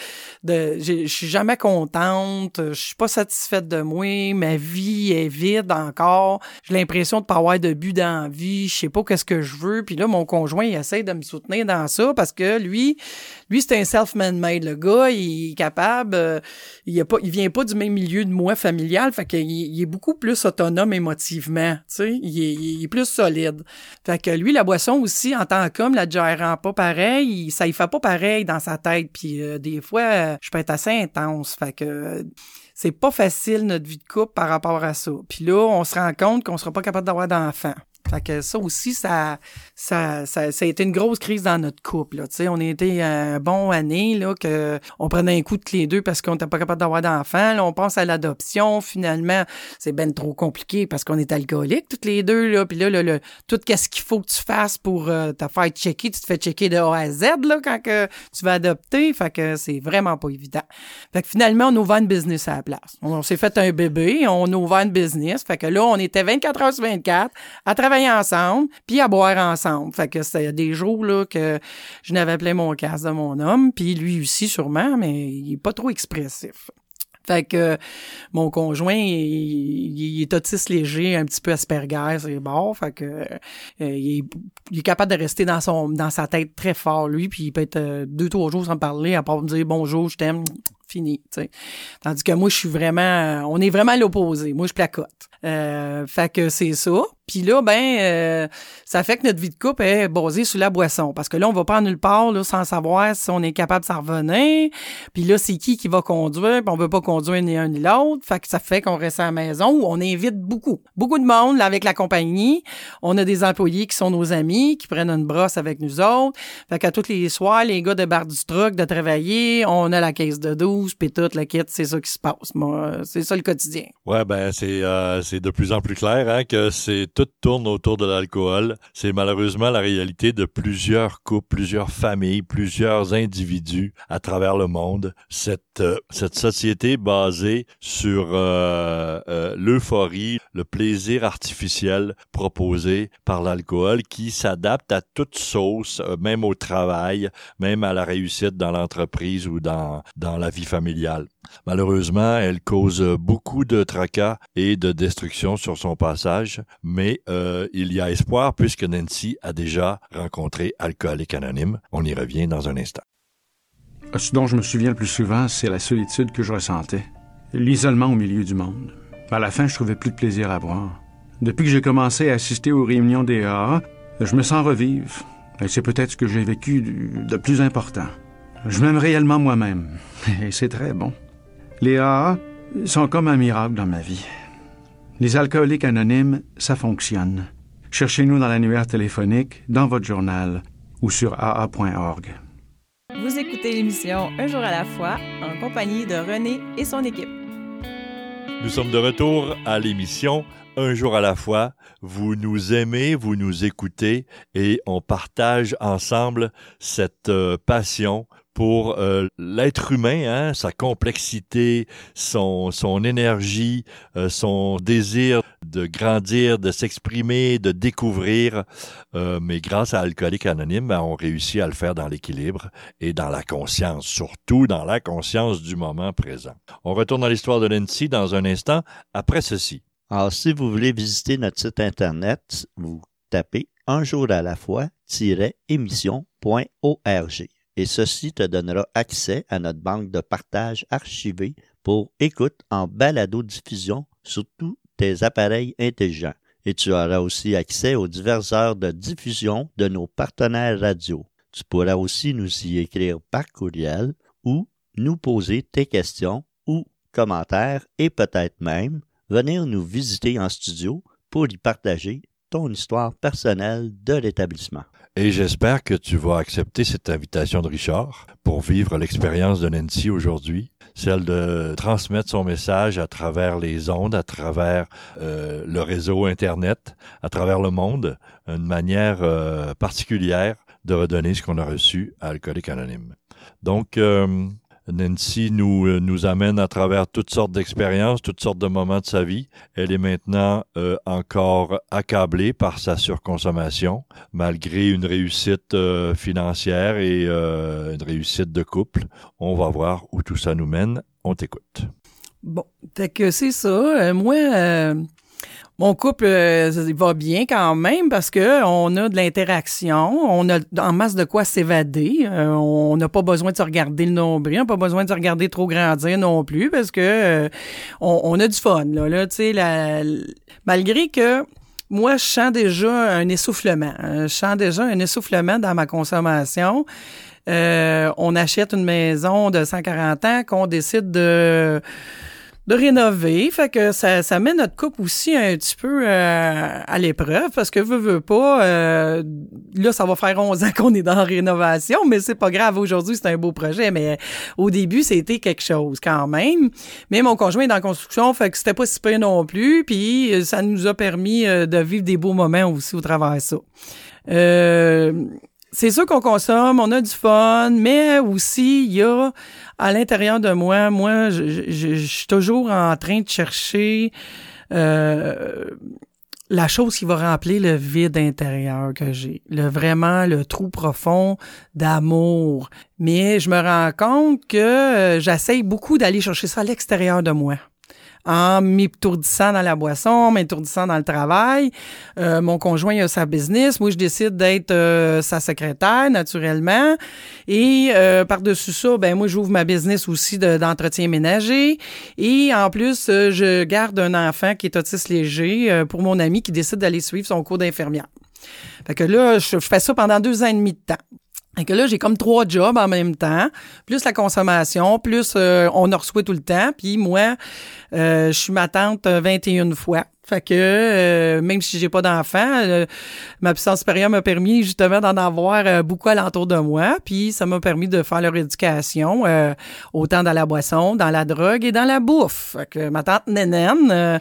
de je suis jamais contente, je suis pas satisfaite de moi, ma vie est vide encore, j'ai l'impression de pas avoir de but dans la vie, je sais pas qu'est-ce que je veux. Puis là, mon conjoint, il essaie de me soutenir dans ça parce que lui, lui, c'est un self-man-made le gars, il est capable, euh, il, a pas, il vient pas du même milieu de moi familial, fait qu'il il est beaucoup plus autonome émotivement, tu sais, il est, plus solide. Fait que lui, la boisson aussi, en tant qu'homme, la gérant pas pareil, ça y fait pas pareil dans sa tête, puis euh, des fois, je peux être assez intense, fait que c'est pas facile notre vie de couple par rapport à ça. Puis là, on se rend compte qu'on sera pas capable d'avoir d'enfants. Fait que ça aussi, ça, ça, ça, a été une grosse crise dans notre couple. Là. sais, on a été un bon année là, que on prenait un coup de les deux parce qu'on n'était pas capable d'avoir d'enfants. On pense à l'adoption. Finalement, c'est ben trop compliqué parce qu'on est alcoolique toutes les deux. Là. Puis là, tout qu'est-ce qu'il faut que tu fasses pour euh, te faire checker. Tu te fais checker de A à Z là, quand que tu vas adopter. Fait que c'est vraiment pas évident. Fait que finalement, on a ouvert une business à la place. On, s'est fait un bébé, on a ouvert une business. Fait que là, on était 24 heures sur 24 à ensemble, puis à boire ensemble. Fait que c'était des jours là, que je n'avais plein mon casse de mon homme, puis lui aussi sûrement, mais il est pas trop expressif. Fait que mon conjoint, il, est autiste léger, un petit peu Asperger, c'est bon. Fait que euh, il, est, capable de rester dans son dans sa tête très fort, lui, puis il peut être euh, deux, trois jours sans parler, à part me dire bonjour, je t'aime, fini. Tandis que moi, je suis vraiment. On est vraiment à l'opposé. Moi, je placote. Euh, fait que c'est ça. Puis là, ben, euh, ça fait que notre vie de couple est basée sur la boisson. Parce que là, on va pas nulle part là, sans savoir si on est capable de s'en revenir. Puis là, c'est qui qui va conduire. Puis on veut pas conduire ni un ni l'autre. Fait que ça fait qu'on reste à la maison où on invite beaucoup. Beaucoup de monde avec la compagnie. On a des employés qui sont nos amis, qui prennent une brosse avec nous autres. Fait qu'à tous les soirs, les gars de bar du truck, de travailler, on a la caisse de douze, puis toute la quête, c'est ça qui se passe. Moi, c'est ça le quotidien. Ouais, ben c'est euh, de plus en plus clair hein, que c'est tout tourne autour de l'alcool. C'est malheureusement la réalité de plusieurs couples, plusieurs familles, plusieurs individus à travers le monde. Cette, euh, cette société basée sur euh, euh, l'euphorie, le plaisir artificiel proposé par l'alcool qui s'adapte à toute sauce, même au travail, même à la réussite dans l'entreprise ou dans, dans la vie familiale. Malheureusement, elle cause beaucoup de tracas et de destruction sur son passage, euh, il y a espoir puisque Nancy a déjà rencontré Alcoolique Anonyme. On y revient dans un instant. Ce dont je me souviens le plus souvent, c'est la solitude que je ressentais, l'isolement au milieu du monde. À la fin, je trouvais plus de plaisir à boire. Depuis que j'ai commencé à assister aux réunions des AA, je me sens revivre. Et c'est peut-être ce que j'ai vécu de plus important. Je m'aime réellement moi-même. Et c'est très bon. Les AA sont comme un miracle dans ma vie. Les alcooliques anonymes, ça fonctionne. Cherchez-nous dans l'annuaire téléphonique, dans votre journal ou sur aa.org. Vous écoutez l'émission Un jour à la fois en compagnie de René et son équipe. Nous sommes de retour à l'émission Un jour à la fois. Vous nous aimez, vous nous écoutez et on partage ensemble cette euh, passion pour euh, l'être humain, hein, sa complexité, son, son énergie, euh, son désir de grandir, de s'exprimer, de découvrir. Euh, mais grâce à Alcoolique Anonyme, ben, on réussit à le faire dans l'équilibre et dans la conscience, surtout dans la conscience du moment présent. On retourne dans l'histoire de Nancy dans un instant, après ceci. Alors, si vous voulez visiter notre site Internet, vous tapez un jour à la fois-émission.org et ceci te donnera accès à notre banque de partage archivée pour écoute en balado-diffusion sur tous tes appareils intelligents. Et tu auras aussi accès aux diverses heures de diffusion de nos partenaires radio. Tu pourras aussi nous y écrire par courriel ou nous poser tes questions ou commentaires et peut-être même venir nous visiter en studio pour y partager ton histoire personnelle de l'établissement. Et j'espère que tu vas accepter cette invitation de Richard pour vivre l'expérience de Nancy aujourd'hui, celle de transmettre son message à travers les ondes, à travers euh, le réseau Internet, à travers le monde, une manière euh, particulière de redonner ce qu'on a reçu à Alcoolique Anonyme. Donc, euh, Nancy nous, euh, nous amène à travers toutes sortes d'expériences, toutes sortes de moments de sa vie. Elle est maintenant euh, encore accablée par sa surconsommation, malgré une réussite euh, financière et une réussite de couple. On va voir où tout ça nous mène. On t'écoute. Bon, que c'est ça. moi, mon couple euh, va bien quand même parce que on a de l'interaction, on a en masse de quoi s'évader, euh, on n'a pas besoin de se regarder le nombril, on n'a pas besoin de se regarder trop grandir non plus parce que euh, on, a du fun là, là tu sais malgré que moi, je sens déjà un essoufflement. Je sens déjà un essoufflement dans ma consommation. on achète une maison de 140 ans qu'on décide de de rénover. Fait que ça, ça met notre couple aussi un petit peu euh, à l'épreuve parce que veut, veut pas, euh, là, ça va faire 11 ans qu'on est dans la rénovation, mais c'est pas grave. Aujourd'hui, c'est un beau projet, mais au début, c'était quelque chose quand même. Mais mon conjoint est dans la construction, fait que c'était pas si peu non plus. Puis ça nous a permis euh, de vivre des beaux moments aussi au travers de ça. Euh, c'est sûr qu'on consomme, on a du fun, mais aussi il y a à l'intérieur de moi, moi, je, suis toujours en train de chercher euh, la chose qui va remplir le vide intérieur que j'ai, le vraiment le trou profond d'amour. Mais je me rends compte que euh, j'essaye beaucoup d'aller chercher ça à l'extérieur de moi en m'étourdissant dans la boisson, m'étourdissant dans le travail. Euh, mon conjoint a sa business. Moi, je décide d'être euh, sa secrétaire, naturellement. Et euh, par-dessus ça, ben moi, j'ouvre ma business aussi d'entretien ménager. Et en plus, je garde un enfant qui est autiste léger pour mon ami qui décide d'aller suivre son cours d'infirmière. Fait que là, je fais ça pendant deux ans et demi de temps. Et que là, j'ai comme trois jobs en même temps, plus la consommation, plus on en reçoit tout le temps. Puis moi, je suis ma tante 21 fois. Fait que euh, même si j'ai pas d'enfant, euh, ma puissance supérieure m'a permis justement d'en avoir euh, beaucoup alentour de moi. Puis ça m'a permis de faire leur éducation, autant dans la boisson, dans la drogue et dans la bouffe. Fait que ma tante Nénène,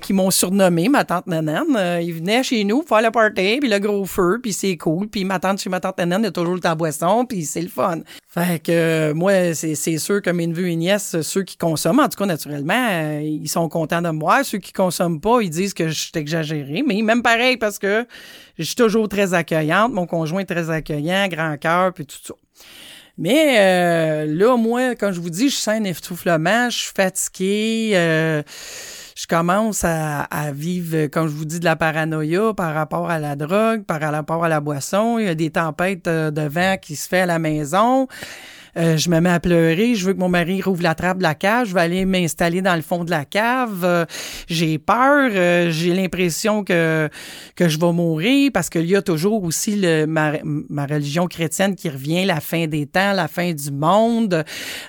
qui m'ont surnommé ma tante Nénène, ils venaient chez nous faire le party, puis le gros feu, puis c'est cool. Puis ma tante chez ma tante Nénène, a toujours le temps boisson, puis c'est le fun. Fait que moi, c'est sûr que mes neveux et nièces, ceux qui consomment, en tout cas naturellement, ils sont contents de moi. Ceux qui consomment pas, ils disent que je suis exagérée, mais même pareil parce que je suis toujours très accueillante, mon conjoint est très accueillant, grand cœur, puis tout ça. Mais euh, là, moi, quand je vous dis, je sens un essoufflement, je suis fatiguée, euh, je commence à, vivre, comme je vous dis, de la paranoïa par rapport à la drogue, par rapport à la boisson. Il y a des tempêtes euh, de vent qui se fait à la maison. Euh, je me mets à pleurer, je veux que mon mari rouvre la trappe de la cave, je vais aller m'installer dans le fond de la cave. Euh, j'ai peur, euh, j'ai l'impression que je vais mourir parce qu'il y a toujours aussi le, ma, ma, religion chrétienne qui revient, la fin des temps, la fin du monde.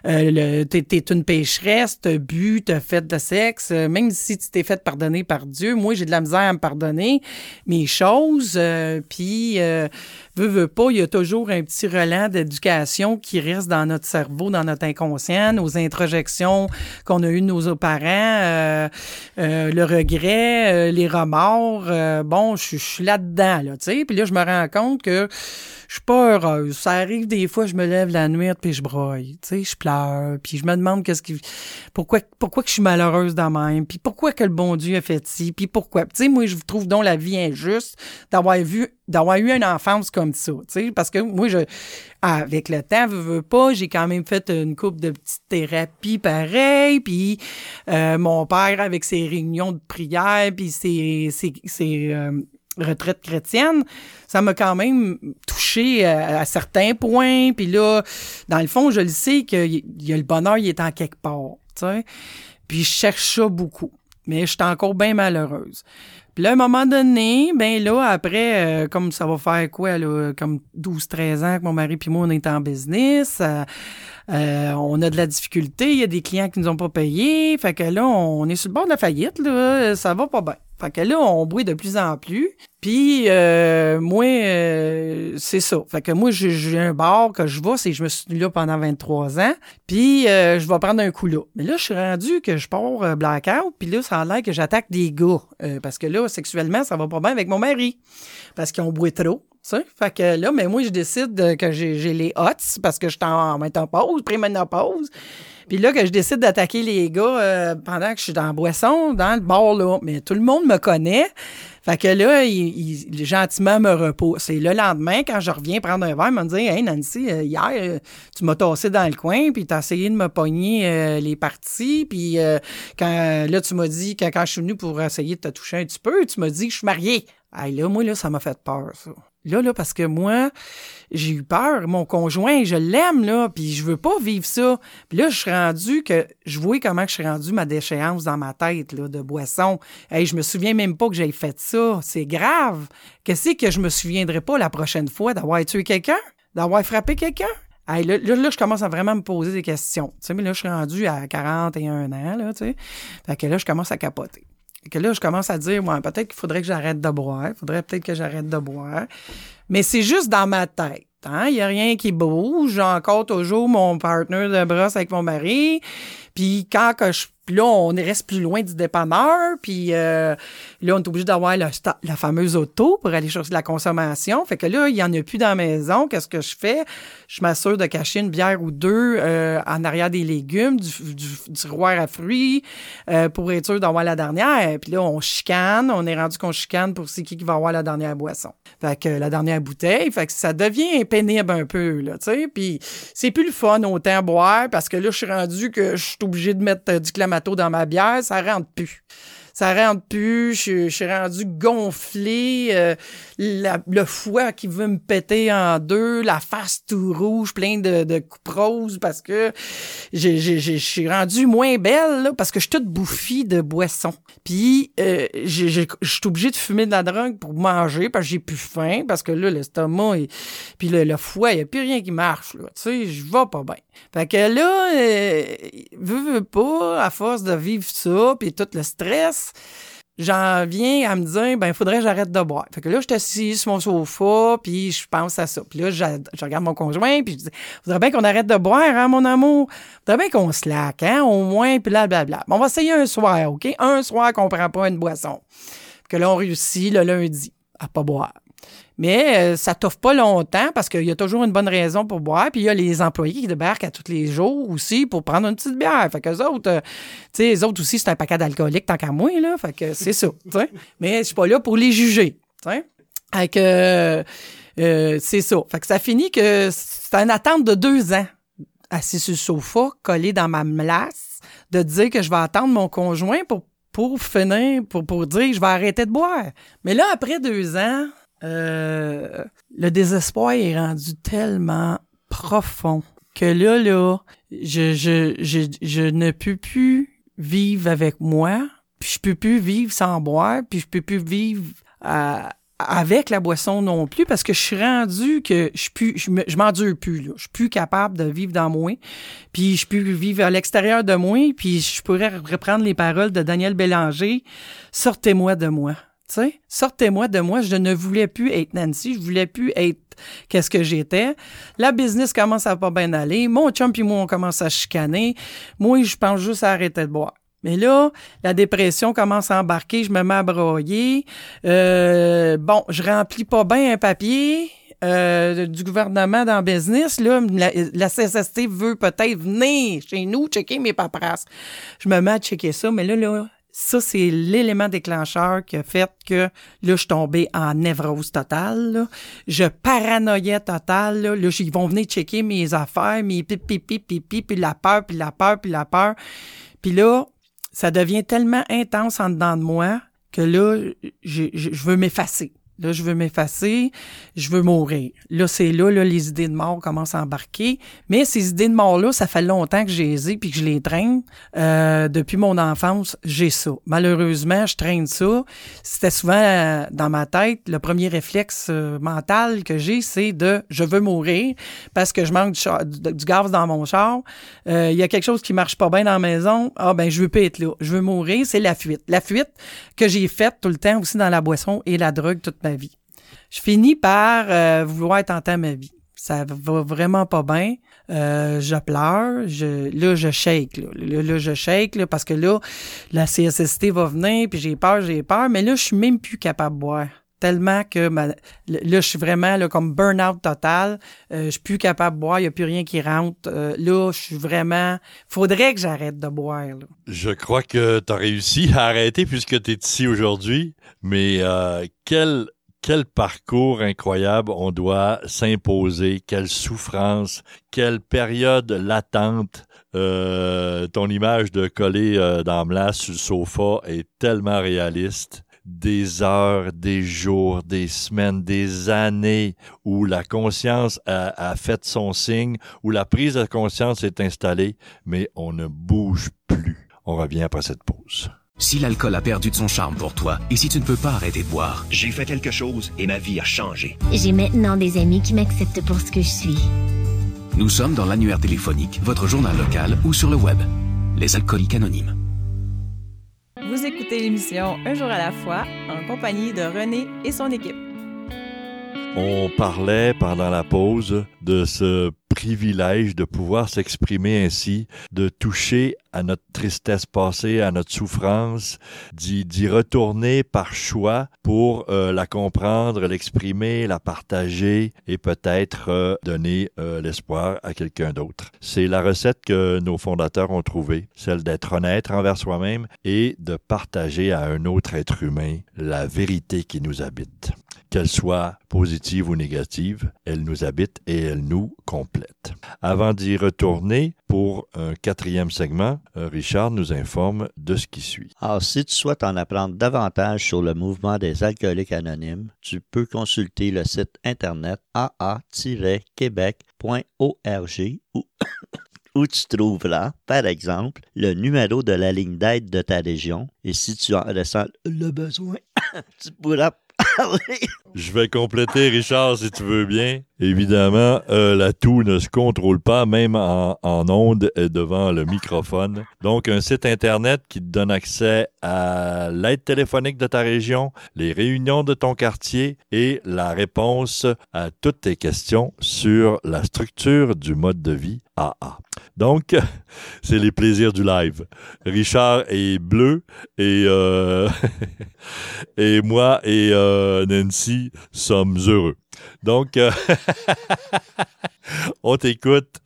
T'es, es une pécheresse, t'as bu, t'as fait de sexe, même si tu t'es fait pardonner par Dieu. Moi, j'ai de la misère à me pardonner mes choses, puis veux, veux pas, il y a toujours un petit relent d'éducation qui reste dans notre cerveau, dans notre inconscient, nos introjections qu'on a eues de nos parents, euh, euh, le regret, euh, les remords. bon, je suis là-dedans, là, tu sais. Puis là, je me rends compte que je suis pas heureuse. Ça arrive des fois, je me lève la nuit puis je broille, tu sais, je pleure, puis je me demande qu'est-ce qui, pourquoi, pourquoi que je suis malheureuse dans même, puis pourquoi que le bon Dieu a fait ci, puis pourquoi. Tu sais, moi, je trouve donc la vie injuste d'avoir vu, d'avoir eu une enfance comme ça, tu sais, parce que moi, je, avec le temps, veux, veux pas, j'ai quand même fait une coupe de petites thérapies pareil, puis euh, mon père avec ses réunions de prière, puis ses, ses, ses euh, retraite chrétienne, ça m'a quand même touché à, certains points. Puis là, dans le fond, je le sais que y a le bonheur, il est en quelque part. Puis je cherche ça beaucoup. Mais je suis encore bien malheureuse. Puis là, à un moment donné, ben là, après, euh, comme ça va faire quoi, là, comme 12-13 ans que mon mari puis moi, on est en business, euh, euh, on a de la difficulté, il y a des clients qui nous ont pas payé, fait que là, on est sur le bord de la faillite, là, ça va pas bien. Fait que là, on bruit de plus en plus. Puis euh, moi, euh, c'est ça. Fait que moi, j'ai un bar que je vais, c'est je me suis tenu là pendant 23 ans. Puis euh, je vais prendre un coup là. Mais là, je suis rendu que je pars blackout. Puis là, ça a l'air que j'attaque des gars. parce que là, sexuellement, ça va pas bien avec mon mari. Parce qu'ils ont boué trop. Ça. Fait que là, mais moi, je décide que j'ai les hots parce que je suis en ménopause, pré-ménopause. Puis là, que je décide d'attaquer les gars euh, pendant que je suis dans la boisson, dans le bar, là. Mais tout le monde me connaît. Fait que là, il, gentiment me repousse. Et le lendemain, quand je reviens prendre un verre, il me dit Hey Nancy, euh, hier, euh, tu m'as tassé dans le coin, puis tu as essayé de me pogner les parties. Puis quand là, tu m'as dit, quand, quand je suis venu pour essayer de te toucher un petit peu, tu m'as dit que je suis mariée. Hey, là, moi, là, ça m'a fait peur, ça. Là, là, parce que moi, j'ai eu peur. Mon conjoint, je l'aime, là, puis je veux pas vivre ça. Puis là, je suis rendu que, je vois comment je suis rendu ma déchéance dans ma tête, là, de boisson. Hey, je me souviens même pas que j'ai fait ça. C'est grave. Qu'est-ce que je me souviendrai pas la prochaine fois d'avoir tué quelqu'un? D'avoir frappé quelqu'un? Hey, là, là, je commence à vraiment me poser des questions. Tu sais, mais là, je suis rendu à 41 ans, là, tu sais. Fait que là, je commence à capoter que là, je commence à dire, ouais, peut-être qu'il faudrait que j'arrête de boire. Faudrait peut-être que j'arrête de boire. Mais c'est juste dans ma tête. Hein? Il n'y a rien qui bouge. J'ai encore toujours mon partner de brosse avec mon mari. Puis quand que je puis là, on reste plus loin du dépanneur, puis euh, là, on est obligé d'avoir la, fameuse auto pour aller chercher la consommation. Fait que là, il y en a plus dans la maison. Qu'est-ce que je fais? Je m'assure de cacher une bière ou deux euh, en arrière des légumes, du, du, à fruits, euh, pour être sûr d'avoir la dernière. Puis là, on chicane. On est rendu qu'on chicane pour c'est qui qui va avoir la dernière boisson. Fait que la dernière bouteille. Fait que ça devient pénible un peu, là, tu sais. Puis c'est plus le fun autant boire parce que là, je suis rendu que je suis obligé de mettre du dans ma bière, ça rentre plus ça rentre plus, je, suis rendu gonflé, euh, le foie qui veut me péter en deux, la face tout rouge, plein de, de parce que je suis rendu moins belle parce que je suis toute bouffie de boisson. Puis euh, je suis obligée de fumer de la drogue pour manger parce que j'ai plus faim parce que là l'estomac et puis le, foie, il n'y a plus rien qui marche là, tu sais, je vais pas bien. Fait que là, euh, veux, pas, à force de vivre ça, puis tout le stress, j'en viens à me dire, ben, il faudrait que j'arrête de boire. Fait que là, je suis sur mon sofa, puis je pense à ça. Puis là, je, regarde mon conjoint, puis je dis, faudrait bien qu'on arrête de boire, hein, mon amour? Faudrait bien qu'on se laque, hein, au moins, puis là, blablabla. on va essayer un soir, OK? Un soir qu'on prend pas une boisson. que là, on réussit le lundi à pas boire. Mais euh, ça t'offre pas longtemps parce qu'il y a toujours une bonne raison pour boire. Puis il y a les employés qui débarquent à tous les jours aussi pour prendre une petite bière. Fait que les autres, euh, tu sais, les autres aussi, c'est un paquet d'alcooliques tant qu'à moi, là. Fait que c'est ça, Mais je suis pas là pour les juger, tu Fait que euh, c'est ça. Fait que ça finit que c'est une attente de deux ans assis sur le sofa, collé dans ma place, de dire que je vais attendre mon conjoint pour pour finir, pour, pour dire que je vais arrêter de boire. Mais là, après deux ans, euh, le désespoir est rendu tellement profond que là, là, je, je, je, je ne peux plus vivre avec moi, puis je peux plus vivre sans boire, puis je peux plus vivre avec la boisson non plus parce que je suis rendu que je plus je m'endure plus là. je suis plus capable de vivre dans moi puis je peux vivre à l'extérieur de moi puis je pourrais reprendre les paroles de Daniel Bélanger sortez-moi de moi sortez-moi de moi. Je ne voulais plus être Nancy. Je voulais plus être qu'est-ce que j'étais. La business commence à pas bien aller. Mon chum et moi, on commence à chicaner. Moi, je pense juste à arrêter de boire. Mais là, la dépression commence à embarquer, je me mets à broyer. Euh, bon, je remplis pas bien un papier. Euh, du gouvernement dans le business, là, la, la CSST veut peut-être venir chez nous checker mes paperasses. Je me mets à checker ça, mais là, là, ça, c'est l'élément déclencheur qui a fait que là, je suis en névrose totale. Je paranoïais total. Là. là, ils vont venir checker mes affaires, mes pipi, pipi, pipi, puis la peur, puis la peur, puis la peur. Puis là, ça devient tellement intense en dedans de moi que là, je, je veux m'effacer. Là, je veux m'effacer, je veux mourir. Là, c'est là, là, les idées de mort commencent à embarquer. Mais ces idées de mort-là, ça fait longtemps que j'ai les puis que je les traîne. Euh, depuis mon enfance, j'ai ça. Malheureusement, je traîne ça. C'était souvent euh, dans ma tête, le premier réflexe euh, mental que j'ai, c'est de je veux mourir parce que je manque du, gaz dans mon char. Il y a quelque chose qui marche pas bien dans la maison. Ah ben, je veux pas être là. Je veux mourir, c'est la fuite. La fuite que j'ai faite tout le temps aussi dans la boisson et la drogue toute ma vie. Je finis par euh, vouloir tenter ma vie. Ça va vraiment pas bien. Euh, je pleure. Je, là, je shake. Là, là, je shake parce que là, la CSST va venir, puis j'ai peur, j'ai peur. Mais là, je suis même plus capable de boire tellement que là, je suis vraiment comme burn-out total. Euh, je suis plus capable de boire, il n'y a plus rien qui rentre. là, je suis vraiment... faudrait que j'arrête de boire. Je crois que tu as réussi à arrêter puisque tu es ici aujourd'hui. Mais quel quel parcours incroyable on doit s'imposer, quelle souffrance, quelle période latente. Euh, ton image de coller euh, dans sur le sofa est tellement réaliste. Des heures, des jours, des semaines, des années où la conscience a, a fait son signe, où la prise de conscience est installée, mais on ne bouge plus. On revient après cette pause. Si l'alcool a perdu de son charme pour toi et si tu ne peux pas arrêter de boire, j'ai fait quelque chose et ma vie a changé. J'ai maintenant des amis qui m'acceptent pour ce que je suis. Nous sommes dans l'annuaire téléphonique, votre journal local ou sur le web. Les alcooliques anonymes. L'émission Un jour à la fois en compagnie de René et son équipe. On parlait pendant la pause de ce privilège de pouvoir s'exprimer ainsi, de toucher à notre tristesse passée, à notre souffrance, d'y retourner par choix pour euh, la comprendre, l'exprimer, la partager et peut-être euh, donner euh, l'espoir à quelqu'un d'autre. C'est la recette que nos fondateurs ont trouvée, celle d'être honnête envers soi-même et de partager à un autre être humain la vérité qui nous habite qu'elle soit positive ou négative, elle nous habite et elle nous complète. Avant d'y retourner pour un quatrième segment, Richard nous informe de ce qui suit. Alors, si tu souhaites en apprendre davantage sur le mouvement des alcooliques anonymes, tu peux consulter le site internet aa-québec.org ou où tu trouveras, par exemple, le numéro de la ligne d'aide de ta région. Et si tu en ressens le besoin, tu pourras Je vais compléter, Richard, si tu veux bien. Évidemment, euh, la toux ne se contrôle pas, même en, en ondes et devant le microphone. Donc, un site Internet qui te donne accès à l'aide téléphonique de ta région, les réunions de ton quartier et la réponse à toutes tes questions sur la structure du mode de vie AA. Donc, c'est les plaisirs du live. Richard est bleu et, euh, et moi et euh, Nancy sommes heureux. Donc, euh, on t'écoute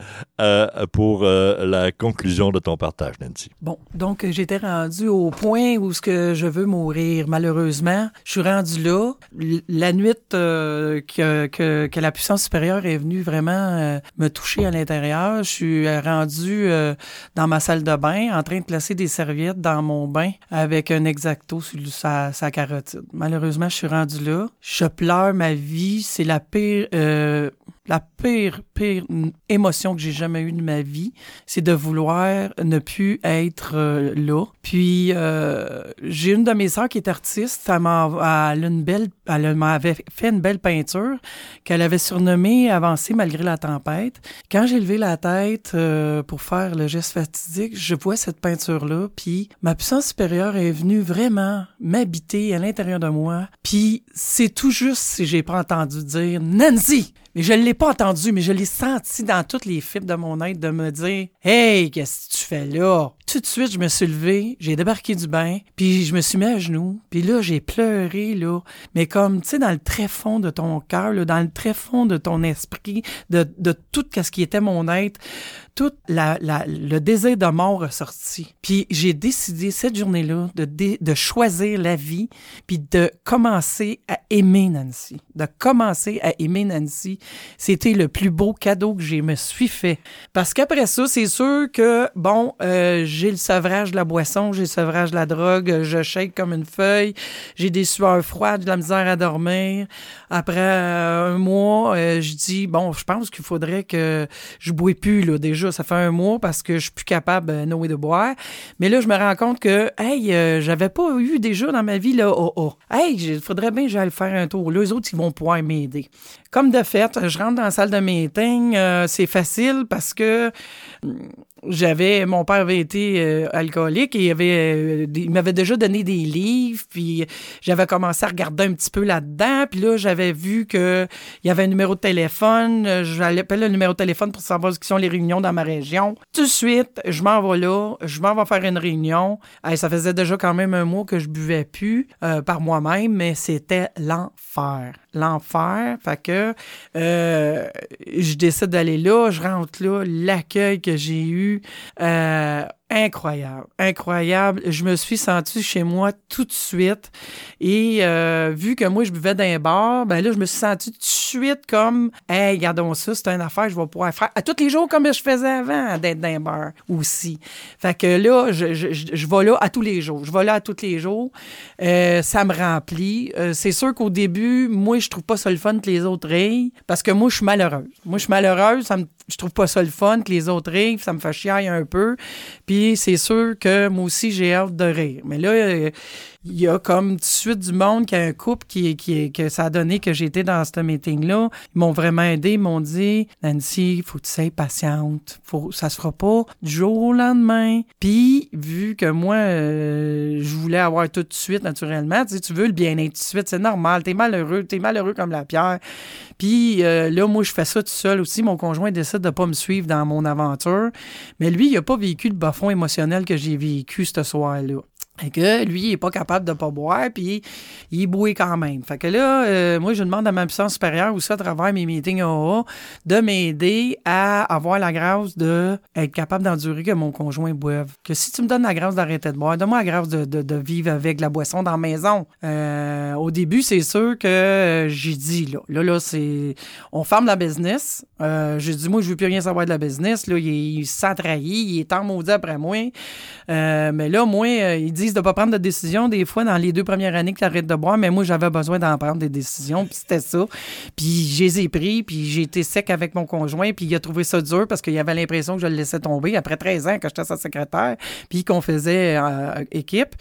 euh, pour euh, la conclusion de ton partage, Nancy. Bon, donc j'étais rendu au point où ce que je veux mourir. Malheureusement, je suis rendu là. La nuit que, la puissance supérieure est venue vraiment me toucher à l'intérieur, je suis rendu dans ma salle de bain en train de placer des serviettes dans mon bain avec un exacto sur sa, sa carotide. Malheureusement, je suis rendu là. Je pleure ma vie. C'est la pire... euh, la pire, pire émotion que j'ai jamais eue de ma vie, c'est de vouloir ne plus être euh, là. Puis euh, j'ai une de mes sœurs qui est artiste, elle, elle, une belle, elle m'avait fait une belle peinture qu'elle avait surnommée Avancer malgré la tempête. Quand j'ai levé la tête euh, pour faire le geste fatidique, je vois cette peinture-là, puis ma puissance supérieure est venue vraiment m'habiter à l'intérieur de moi. Puis c'est tout juste si j'ai pas entendu dire Nancy, mais je ne l'ai pas entendu, mais je l'ai senti dans toutes les fibres de mon être de me dire Hey, qu'est-ce que tu fais là? Tout de suite, je me suis levé, j'ai débarqué du bain, puis je me suis mis à genoux, puis là, j'ai pleuré, là. Mais comme, tu sais, dans le très fond de ton cœur, dans le très fond de ton esprit, de, de tout ce qui était mon être, tout le désir de mort ressorti. Puis j'ai décidé cette journée-là de, de choisir la vie, puis de commencer à aimer Nancy. De commencer à aimer Nancy. C'était le plus beau cadeau que j'ai me suis fait. Parce qu'après ça, c'est sûr que, bon, euh, j'ai le sevrage de la boisson, j'ai le sevrage de la drogue, je shake comme une feuille, j'ai des sueurs froides, de la misère à dormir. Après euh, un mois, euh, je dis, bon, je pense qu'il faudrait que je bois plus, là, déjà. Ça fait un mois parce que je suis plus capable, euh, no way, de boire. Mais là, je me rends compte que, hey, euh, j'avais pas eu déjà dans ma vie, là, oh, oh. Hey, il faudrait bien que j'aille faire un tour. Eux autres, ils vont pouvoir m'aider. Comme de fait, je rentre dans la salle de meeting. euh, c'est facile parce que j'avais mon père avait été euh, alcoolique et euh, il m'avait déjà donné des livres puis j'avais commencé à regarder un petit peu là-dedans puis là j'avais vu que il y avait un numéro de téléphone euh, j'allais appeler le numéro de téléphone pour savoir ce qui sont les réunions dans ma région. Tout de suite je m'en vais là je m'en vais faire une réunion. Ça faisait déjà quand même un mois que je buvais plus euh, par moi-même mais c'était l'enfer l'enfer. Fait que euh, je décide d'aller là je rentre là l'accueil que j'ai eu euh, incroyable, incroyable. Je me suis sentie chez moi tout de suite. Et euh, vu que moi, je buvais d'un bar, ben là, je me suis sentie tout de suite comme, hey, regardons ça, c'est une affaire je vais pouvoir faire à tous les jours comme je faisais avant d'être d'un bar aussi. Fait que là, je, je, je, je vais là à tous les jours. Je vais là à tous les jours. Euh, ça me remplit. Euh, c'est sûr qu'au début, moi, je trouve pas ça le fun que les autres rient parce que moi, je suis malheureuse. Moi, je suis malheureuse. Ça me, je trouve pas ça le fun que les autres rient. Ça me fait chier un peu. Puis c'est sûr que moi aussi, j'ai hâte de rire. Mais là, il y a comme tout de suite du monde qui a un couple qui, qui, que ça a donné que j'étais dans ce meeting-là. Ils m'ont vraiment aidé. Ils m'ont dit, Nancy, faut que tu sois patiente. Faut, ça se fera pas du jour au lendemain. Puis, vu que moi, euh, je voulais avoir tout de suite, naturellement, tu tu veux le bien-être tout de suite, c'est normal. T'es malheureux, t'es malheureux comme la pierre. Puis euh, là, moi, je fais ça tout seul aussi. Mon conjoint décide de pas me suivre dans mon aventure. Mais lui, il a pas vécu le bas fond émotionnel que j'ai vécu ce soir-là. Fait que lui, il est pas capable de pas boire, puis il est boué quand même. Fait que là, euh, moi, je demande à ma puissance supérieure aussi à travers mes meetings AA de m'aider à avoir la grâce de capable d'endurer que mon conjoint boive. Que si tu me donnes la grâce d'arrêter de boire, donne-moi la grâce de, de, vivre avec la boisson dans la maison. Euh, au début, c'est sûr que euh, j'ai dit, là, là, là, c'est... On ferme la business. J'ai dit, moi, je veux plus rien savoir de la business. Là, il, il se sent trahi, il est en maudit après moi. Mais là, moi, il dit, de pas prendre de décision des fois dans les deux premières années que tu arrêtes de boire, mais moi, j'avais besoin d'en prendre des décisions, puis c'était ça. Puis je les ai pris, puis j'ai été sec avec mon conjoint, puis il a trouvé ça dur parce qu'il avait l'impression que je le laissais tomber après 13 ans que j'étais sa secrétaire, puis qu'on faisait euh, équipe.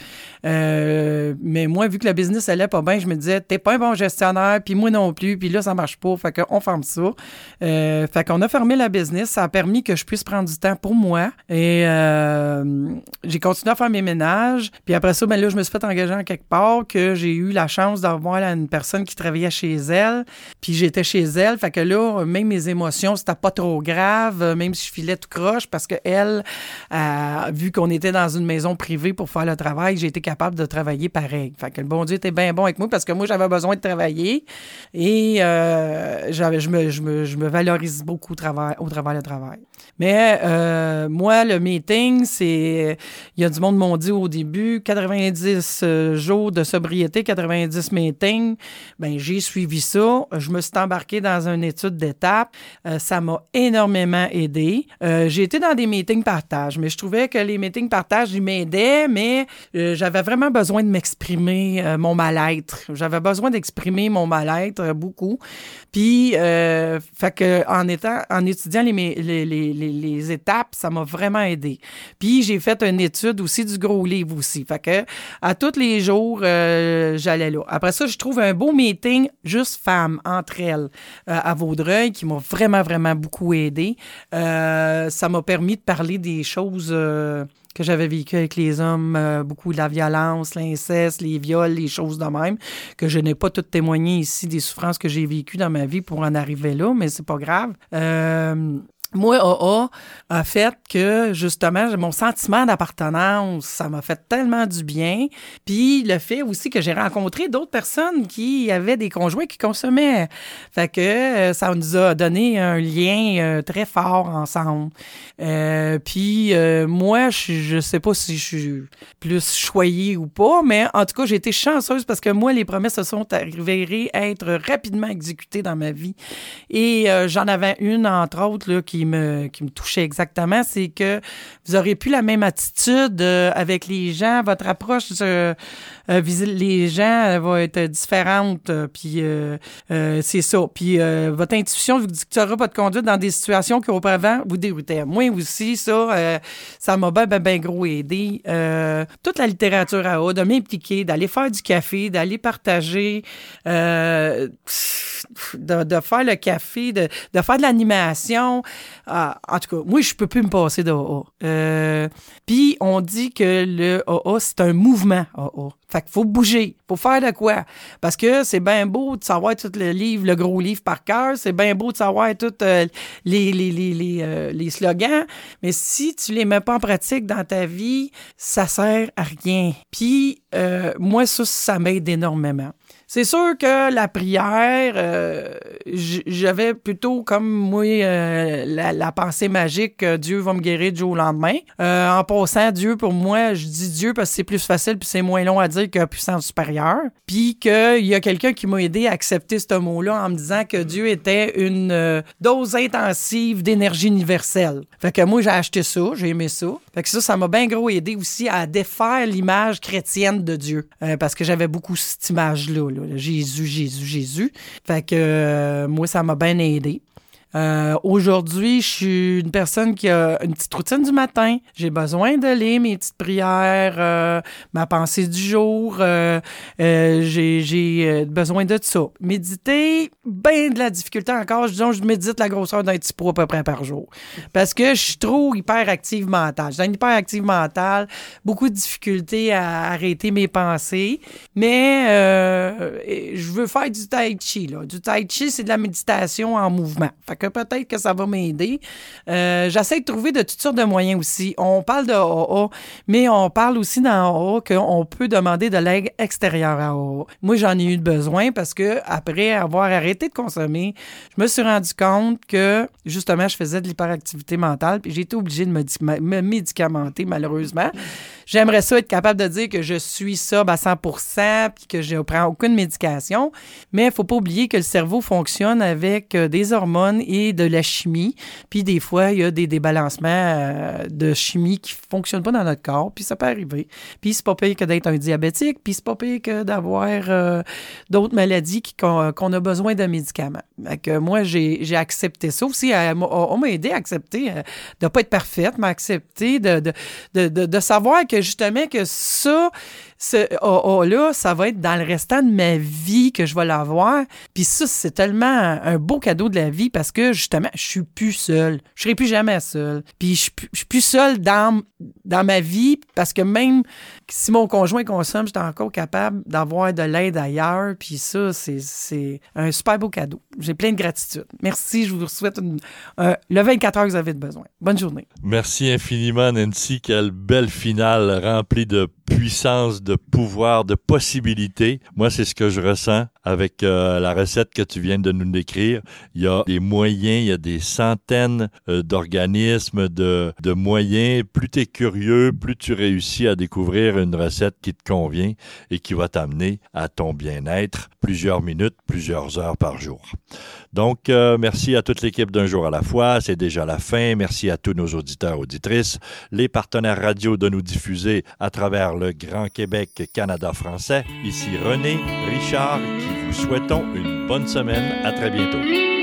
Euh, mais moi, vu que le business allait pas bien, je me disais, t'es pas un bon gestionnaire, puis moi non plus, puis là, ça marche pas, fait qu'on ferme ça. Euh, fait qu'on a fermé la business, ça a permis que je puisse prendre du temps pour moi, et j'ai continué à faire mes ménages, puis après ça, ben là, je me suis fait engager en quelque part, que j'ai eu la chance d'avoir une personne qui travaillait chez elle, puis j'étais chez elle, fait que là, même mes émotions, c'était pas trop grave, même si je filais tout croche, parce que elle, vu qu'on était dans une maison privée pour faire le travail, j'ai été capable de travailler pareil. Fait que le bon Dieu était bien bon avec moi parce que moi, j'avais besoin de travailler et euh, je, me, je, me, je me valorise beaucoup au travail, le travail. Mais euh, moi, le meeting, c'est. Il y a du monde m'ont dit au début 90 euh, jours de sobriété, 90 meetings. Ben, j'ai suivi ça. Je me suis embarqué dans une étude d'étape. Euh, ça m'a énormément aidé. j'ai été dans des meetings partage, mais je trouvais que les meetings partage, ils m'aidaient, mais j'avais vraiment besoin de m'exprimer mon mal-être. J'avais besoin d'exprimer mon mal-être beaucoup. Puis, fait que en étudiant les les, étapes, ça m'a vraiment aidé. Puis j'ai fait une étude aussi du gros livre aussi. Fait que à tous les jours, euh, j'allais là. Après ça, je trouve un beau meeting juste femmes entre elles euh, à Vaudreuil qui m'a vraiment, vraiment beaucoup aidé. Euh, ça m'a permis de parler des choses que j'avais vécues avec les hommes, beaucoup de la violence, l'inceste, les viols, les choses de même, que je n'ai pas tout témoigné ici des souffrances que j'ai vécues dans ma vie pour en arriver là, mais c'est pas grave moi, AA a fait que, justement, mon sentiment d'appartenance, ça m'a fait tellement du bien. Puis le fait aussi que j'ai rencontré d'autres personnes qui avaient des conjoints qui consommaient. Fait que euh, ça nous a donné un lien euh, très fort ensemble. Euh, puis moi, je, je sais pas si je suis plus choyée ou pas, mais en tout cas, j'ai été chanceuse parce que moi, les promesses se sont arrivées à être rapidement exécutées dans ma vie. Et j'en avais une, entre autres, là, qui me, touchait exactement, c'est que vous aurez plus la même attitude euh, avec les gens, votre approche euh, euh les gens va être différente, euh, puis c'est ça. Puis votre intuition vous dictera votre conduite dans des situations qui auparavant vous déroutaient. Moi aussi, ça, ça m'a bien, ben, gros aidé. toute la littérature à haut, de m'impliquer, d'aller faire du café, d'aller partager, de, faire le café, de, de faire de l'animation. Ah, en tout cas, moi, je peux plus me passer de. Euh, Puis, on dit que le AA, c'est un mouvement AA. Fait qu'il faut bouger. faut faire de quoi? Parce que c'est bien beau de savoir tout le livre, le gros livre par cœur. C'est bien beau de savoir tous euh, les, les, les, les, euh, les, slogans. Mais si tu les mets pas en pratique dans ta vie, ça sert à rien. Puis, euh, moi, ça, ça m'aide énormément. C'est sûr que la prière, euh, j'avais plutôt comme moi euh, la, pensée magique que Dieu va me guérir du jour au lendemain. Euh, en passant, Dieu, pour moi, je dis Dieu parce que c'est plus facile puis c'est moins long à dire que puissance supérieure. Puis qu'il y a quelqu'un qui m'a aidé à accepter ce mot-là en me disant que Dieu était une dose intensive d'énergie universelle. Fait que moi, j'ai acheté ça, j'ai aimé ça. Fait que ça, ça m'a bien gros aidé aussi à défaire l'image chrétienne de Dieu. parce que j'avais beaucoup cette image-là. Jésus, Jésus, Jésus. Fait que euh, moi, ça m'a bien aidé. Euh, aujourd'hui, je suis une personne qui a une petite routine du matin. J'ai besoin de lire mes petites prières, euh, ma pensée du jour. Euh, j'ai besoin de ça. Méditer, bien de la difficulté encore. Je dis, je médite la grosseur d'un petit pot à peu près par jour. Parce que je suis trop hyperactive mentale. J'ai une hyperactive mentale, beaucoup de difficultés à arrêter mes pensées. Mais je veux faire du tai chi. Du tai chi, c'est de la méditation en mouvement. Fait que peut-être que ça va m'aider. Euh, j'essaie de trouver de toutes sortes de moyens aussi. On parle de AA, mais on parle aussi dans AA qu'on peut demander de l'aide extérieure à AA. Moi, j'en ai eu besoin parce que après avoir arrêté de consommer, je me suis rendu compte que justement, je faisais de l'hyperactivité mentale, puis j'ai été obligée de me, me médicamenter malheureusement. J'aimerais ça être capable de dire que je suis ça à 100% puis que je ne prends aucune médication. Mais il faut pas oublier que le cerveau fonctionne avec euh, des hormones et de la chimie. Puis des fois, il y a des débalancements euh, de chimie qui fonctionnent pas dans notre corps. Puis ça peut arriver. Puis c'est pas pire que d'être un diabétique. Puis c'est pas pire que d'avoir euh, d'autres maladies qu'on a besoin de médicaments. que moi, j'ai accepté ça aussi. On m'a aidé à accepter de ne pas être parfaite, mais accepter de, de, de savoir que justement que ça, ce là, ça va être dans le restant de ma vie que je vais l'avoir. Puis ça, c'est tellement un beau cadeau de la vie parce que justement, je suis plus seule. Je serai plus jamais seule. Puis je, suis plus seule dans, dans ma vie parce que même si mon conjoint consomme, j'étais encore capable d'avoir de l'aide ailleurs. Puis ça, c'est un super beau cadeau. J'ai plein de gratitude. Merci. Je vous souhaite le 24 heures que vous avez besoin. Bonne journée. Merci infiniment, Nancy. Quelle belle finale remplie de puissance, de pouvoir, de possibilités. Moi, c'est ce que je ressens avec euh, la recette que tu viens de nous décrire. Il y a des moyens, il y a des centaines euh, d'organismes, de, de moyens. Plus tu es curieux, plus tu réussis à découvrir une recette qui te convient et qui va t'amener à ton bien-être plusieurs minutes, plusieurs heures par jour. Donc, euh, merci à toute l'équipe d'un jour à la fois. C'est déjà la fin. Merci à tous nos auditeurs, auditrices, les partenaires radio de nous diffuser à travers le Grand Québec Canada français. Ici René, Richard, qui vous souhaitons une bonne semaine. À très bientôt.